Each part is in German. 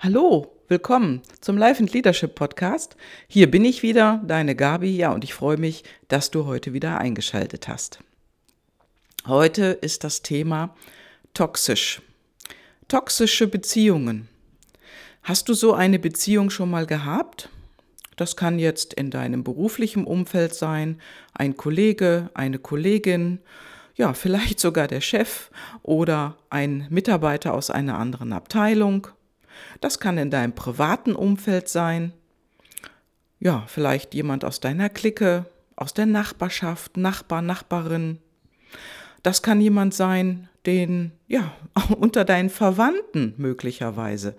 Hallo, willkommen zum Life and Leadership Podcast. Hier bin ich wieder, deine Gabi, ja, und ich freue mich, dass du heute wieder eingeschaltet hast. Heute ist das Thema toxisch. Toxische Beziehungen. Hast du so eine Beziehung schon mal gehabt? Das kann jetzt in deinem beruflichen Umfeld sein, ein Kollege, eine Kollegin, ja, vielleicht sogar der Chef oder ein Mitarbeiter aus einer anderen Abteilung das kann in deinem privaten Umfeld sein. Ja, vielleicht jemand aus deiner Clique, aus der Nachbarschaft, Nachbar, Nachbarin. Das kann jemand sein, den, ja, unter deinen Verwandten möglicherweise,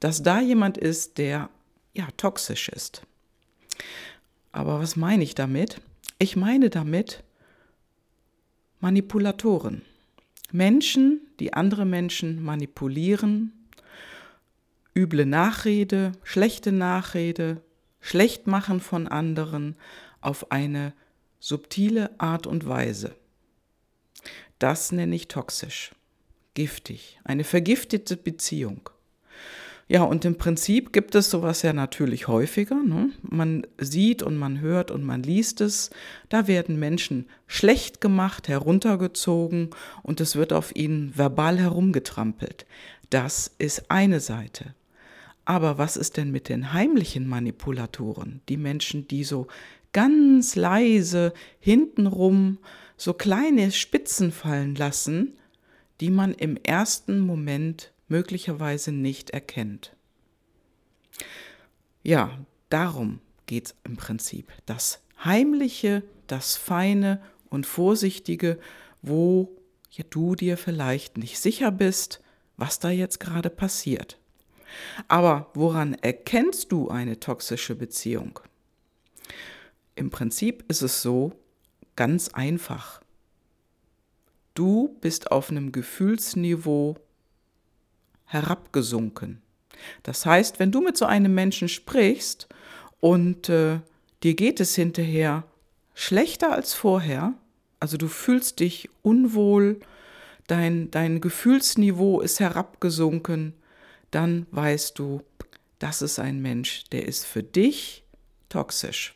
dass da jemand ist, der, ja, toxisch ist. Aber was meine ich damit? Ich meine damit Manipulatoren. Menschen, die andere Menschen manipulieren, üble Nachrede, schlechte Nachrede, Schlechtmachen von anderen auf eine subtile Art und Weise. Das nenne ich toxisch, giftig, eine vergiftete Beziehung. Ja, und im Prinzip gibt es sowas ja natürlich häufiger. Ne? Man sieht und man hört und man liest es. Da werden Menschen schlecht gemacht, heruntergezogen und es wird auf ihnen verbal herumgetrampelt. Das ist eine Seite. Aber was ist denn mit den heimlichen Manipulatoren? Die Menschen, die so ganz leise hintenrum so kleine Spitzen fallen lassen, die man im ersten Moment möglicherweise nicht erkennt. Ja, darum geht es im Prinzip. Das Heimliche, das Feine und Vorsichtige, wo du dir vielleicht nicht sicher bist, was da jetzt gerade passiert. Aber woran erkennst du eine toxische Beziehung? Im Prinzip ist es so ganz einfach. Du bist auf einem Gefühlsniveau herabgesunken. Das heißt, wenn du mit so einem Menschen sprichst und äh, dir geht es hinterher schlechter als vorher, also du fühlst dich unwohl, dein, dein Gefühlsniveau ist herabgesunken, dann weißt du, das ist ein Mensch, der ist für dich toxisch.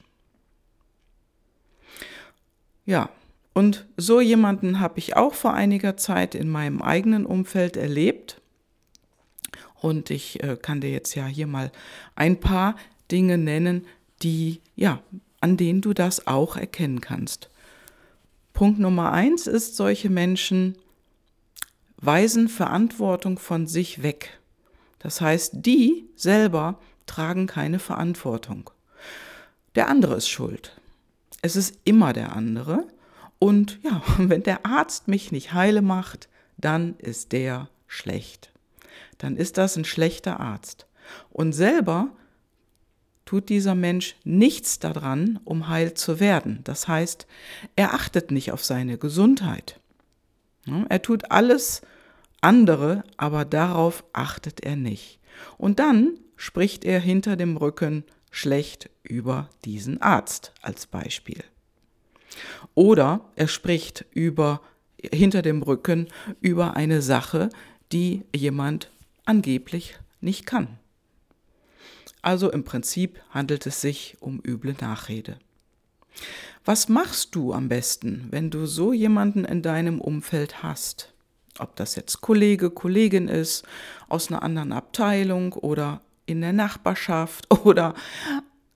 Ja, und so jemanden habe ich auch vor einiger Zeit in meinem eigenen Umfeld erlebt. Und ich äh, kann dir jetzt ja hier mal ein paar Dinge nennen, die, ja, an denen du das auch erkennen kannst. Punkt Nummer eins ist, solche Menschen weisen Verantwortung von sich weg. Das heißt, die selber tragen keine Verantwortung. Der andere ist schuld. Es ist immer der andere. Und ja, wenn der Arzt mich nicht heile macht, dann ist der schlecht. Dann ist das ein schlechter Arzt. Und selber tut dieser Mensch nichts daran, um heil zu werden. Das heißt, er achtet nicht auf seine Gesundheit. Er tut alles andere, aber darauf achtet er nicht. Und dann spricht er hinter dem Rücken schlecht über diesen Arzt als Beispiel. Oder er spricht über hinter dem Rücken über eine Sache, die jemand angeblich nicht kann. Also im Prinzip handelt es sich um üble Nachrede. Was machst du am besten, wenn du so jemanden in deinem Umfeld hast? Ob das jetzt Kollege, Kollegin ist, aus einer anderen Abteilung oder in der Nachbarschaft oder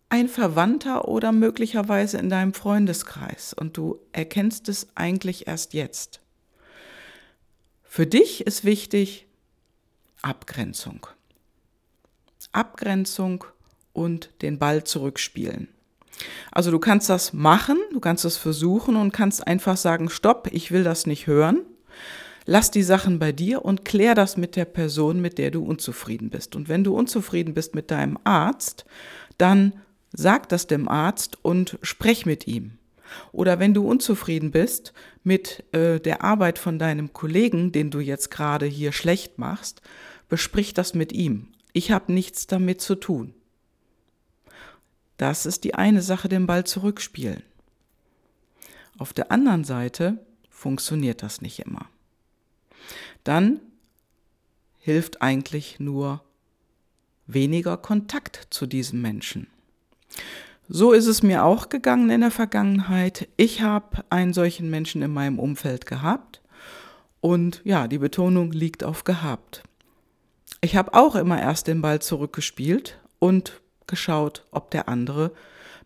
ein Verwandter oder möglicherweise in deinem Freundeskreis und du erkennst es eigentlich erst jetzt. Für dich ist wichtig Abgrenzung. Abgrenzung und den Ball zurückspielen. Also du kannst das machen, du kannst es versuchen und kannst einfach sagen, stopp, ich will das nicht hören lass die Sachen bei dir und klär das mit der Person, mit der du unzufrieden bist. Und wenn du unzufrieden bist mit deinem Arzt, dann sag das dem Arzt und sprech mit ihm. Oder wenn du unzufrieden bist mit äh, der Arbeit von deinem Kollegen, den du jetzt gerade hier schlecht machst, besprich das mit ihm. Ich habe nichts damit zu tun. Das ist die eine Sache, den Ball zurückspielen. Auf der anderen Seite funktioniert das nicht immer dann hilft eigentlich nur weniger Kontakt zu diesem Menschen. So ist es mir auch gegangen in der Vergangenheit. Ich habe einen solchen Menschen in meinem Umfeld gehabt und ja, die Betonung liegt auf gehabt. Ich habe auch immer erst den Ball zurückgespielt und geschaut, ob der andere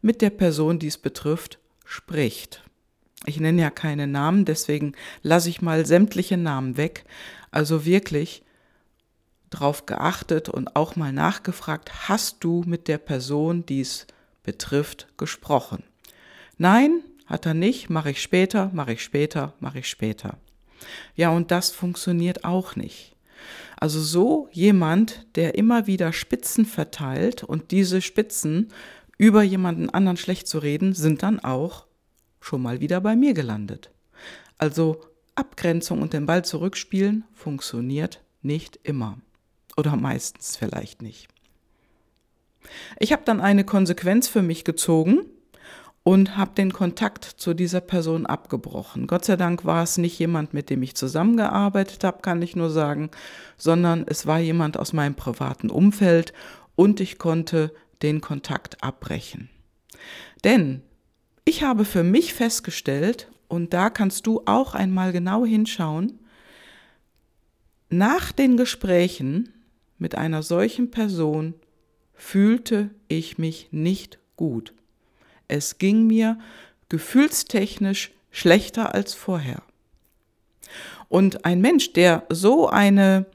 mit der Person, die es betrifft, spricht. Ich nenne ja keine Namen, deswegen lasse ich mal sämtliche Namen weg. Also wirklich drauf geachtet und auch mal nachgefragt, hast du mit der Person, die es betrifft, gesprochen? Nein, hat er nicht, mache ich später, mache ich später, mache ich später. Ja, und das funktioniert auch nicht. Also so jemand, der immer wieder Spitzen verteilt und diese Spitzen über jemanden anderen schlecht zu reden, sind dann auch schon mal wieder bei mir gelandet. Also Abgrenzung und den Ball zurückspielen funktioniert nicht immer. Oder meistens vielleicht nicht. Ich habe dann eine Konsequenz für mich gezogen und habe den Kontakt zu dieser Person abgebrochen. Gott sei Dank war es nicht jemand, mit dem ich zusammengearbeitet habe, kann ich nur sagen, sondern es war jemand aus meinem privaten Umfeld und ich konnte den Kontakt abbrechen. Denn ich habe für mich festgestellt, und da kannst du auch einmal genau hinschauen, nach den Gesprächen mit einer solchen Person fühlte ich mich nicht gut. Es ging mir gefühlstechnisch schlechter als vorher. Und ein Mensch, der so eine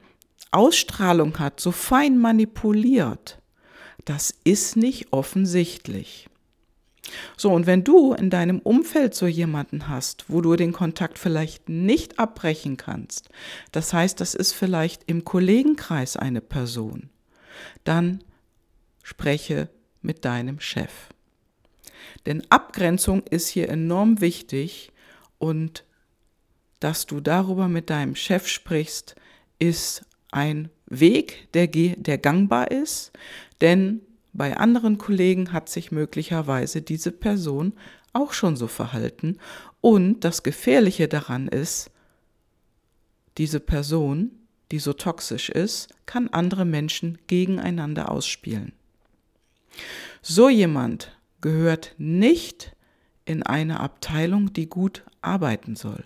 Ausstrahlung hat, so fein manipuliert, das ist nicht offensichtlich. So, und wenn du in deinem Umfeld so jemanden hast, wo du den Kontakt vielleicht nicht abbrechen kannst, das heißt, das ist vielleicht im Kollegenkreis eine Person, dann spreche mit deinem Chef. Denn Abgrenzung ist hier enorm wichtig und dass du darüber mit deinem Chef sprichst, ist ein Weg, der, der gangbar ist, denn bei anderen Kollegen hat sich möglicherweise diese Person auch schon so verhalten. Und das Gefährliche daran ist, diese Person, die so toxisch ist, kann andere Menschen gegeneinander ausspielen. So jemand gehört nicht in eine Abteilung, die gut arbeiten soll.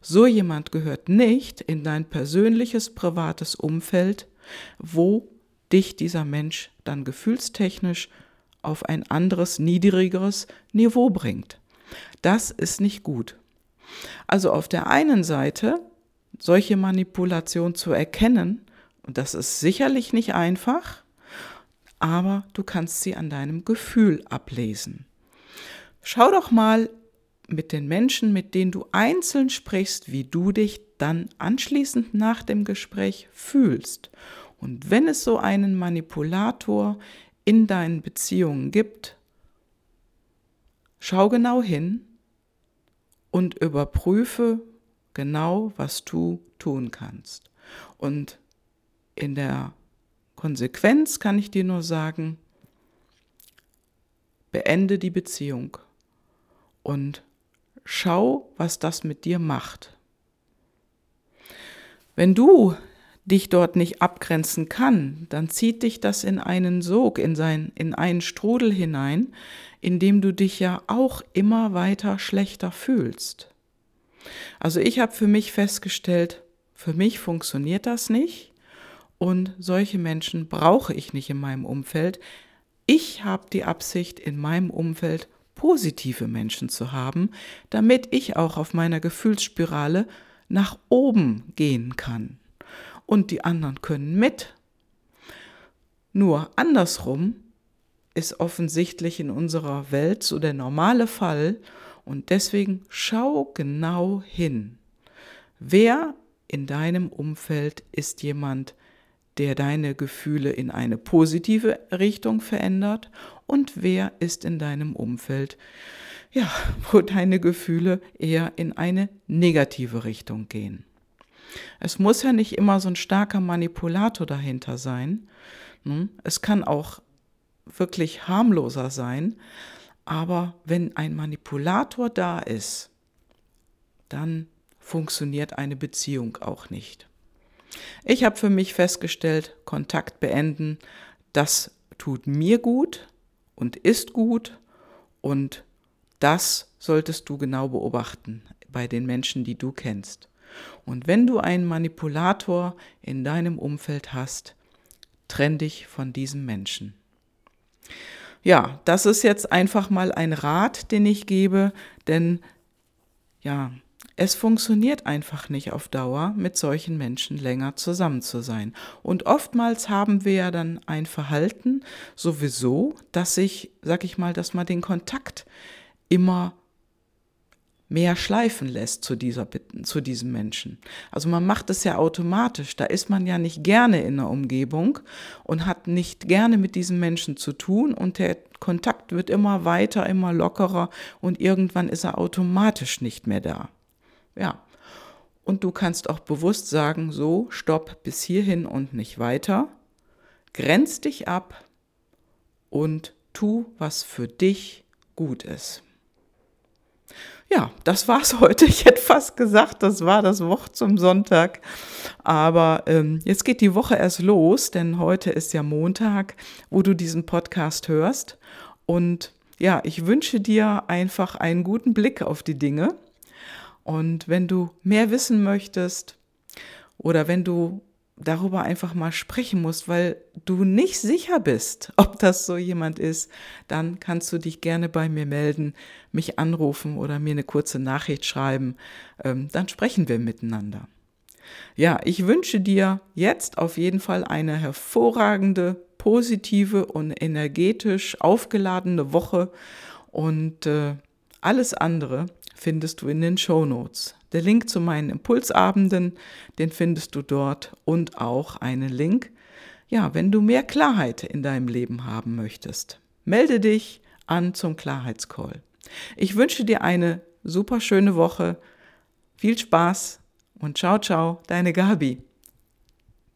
So jemand gehört nicht in dein persönliches, privates Umfeld, wo dich dieser Mensch dann gefühlstechnisch auf ein anderes, niedrigeres Niveau bringt. Das ist nicht gut. Also auf der einen Seite solche Manipulation zu erkennen, und das ist sicherlich nicht einfach, aber du kannst sie an deinem Gefühl ablesen. Schau doch mal mit den Menschen, mit denen du einzeln sprichst, wie du dich dann anschließend nach dem Gespräch fühlst und wenn es so einen Manipulator in deinen Beziehungen gibt, schau genau hin und überprüfe genau, was du tun kannst. Und in der Konsequenz kann ich dir nur sagen, beende die Beziehung und schau, was das mit dir macht. Wenn du dich dort nicht abgrenzen kann, dann zieht dich das in einen Sog, in, sein, in einen Strudel hinein, in dem du dich ja auch immer weiter schlechter fühlst. Also ich habe für mich festgestellt, für mich funktioniert das nicht und solche Menschen brauche ich nicht in meinem Umfeld. Ich habe die Absicht, in meinem Umfeld positive Menschen zu haben, damit ich auch auf meiner Gefühlsspirale nach oben gehen kann und die anderen können mit. Nur andersrum ist offensichtlich in unserer Welt so der normale Fall und deswegen schau genau hin. Wer in deinem Umfeld ist jemand, der deine Gefühle in eine positive Richtung verändert und wer ist in deinem Umfeld, ja, wo deine Gefühle eher in eine negative Richtung gehen. Es muss ja nicht immer so ein starker Manipulator dahinter sein. Hm? Es kann auch wirklich harmloser sein. Aber wenn ein Manipulator da ist, dann funktioniert eine Beziehung auch nicht. Ich habe für mich festgestellt, Kontakt beenden, das tut mir gut und ist gut und das solltest du genau beobachten bei den Menschen, die du kennst. Und wenn du einen Manipulator in deinem Umfeld hast, trenn dich von diesem Menschen. Ja, das ist jetzt einfach mal ein Rat, den ich gebe, denn ja, es funktioniert einfach nicht auf Dauer, mit solchen Menschen länger zusammen zu sein. Und oftmals haben wir ja dann ein Verhalten sowieso, dass sich, sag ich mal, dass man den Kontakt immer mehr schleifen lässt zu, dieser, zu diesem Menschen. Also man macht es ja automatisch. Da ist man ja nicht gerne in der Umgebung und hat nicht gerne mit diesem Menschen zu tun und der Kontakt wird immer weiter, immer lockerer und irgendwann ist er automatisch nicht mehr da. Ja. Und du kannst auch bewusst sagen, so, stopp bis hierhin und nicht weiter. Grenz dich ab und tu, was für dich gut ist. Ja, das war's heute. Ich hätte fast gesagt, das war das Wort zum Sonntag. Aber ähm, jetzt geht die Woche erst los, denn heute ist ja Montag, wo du diesen Podcast hörst. Und ja, ich wünsche dir einfach einen guten Blick auf die Dinge. Und wenn du mehr wissen möchtest oder wenn du darüber einfach mal sprechen musst, weil du nicht sicher bist, ob das so jemand ist, dann kannst du dich gerne bei mir melden, mich anrufen oder mir eine kurze Nachricht schreiben. Ähm, dann sprechen wir miteinander. Ja, ich wünsche dir jetzt auf jeden Fall eine hervorragende, positive und energetisch aufgeladene Woche und äh, alles andere findest du in den Show Notes. Der Link zu meinen Impulsabenden, den findest du dort und auch einen Link, ja, wenn du mehr Klarheit in deinem Leben haben möchtest. Melde dich an zum Klarheitscall. Ich wünsche dir eine super schöne Woche. Viel Spaß und ciao, ciao, deine Gabi.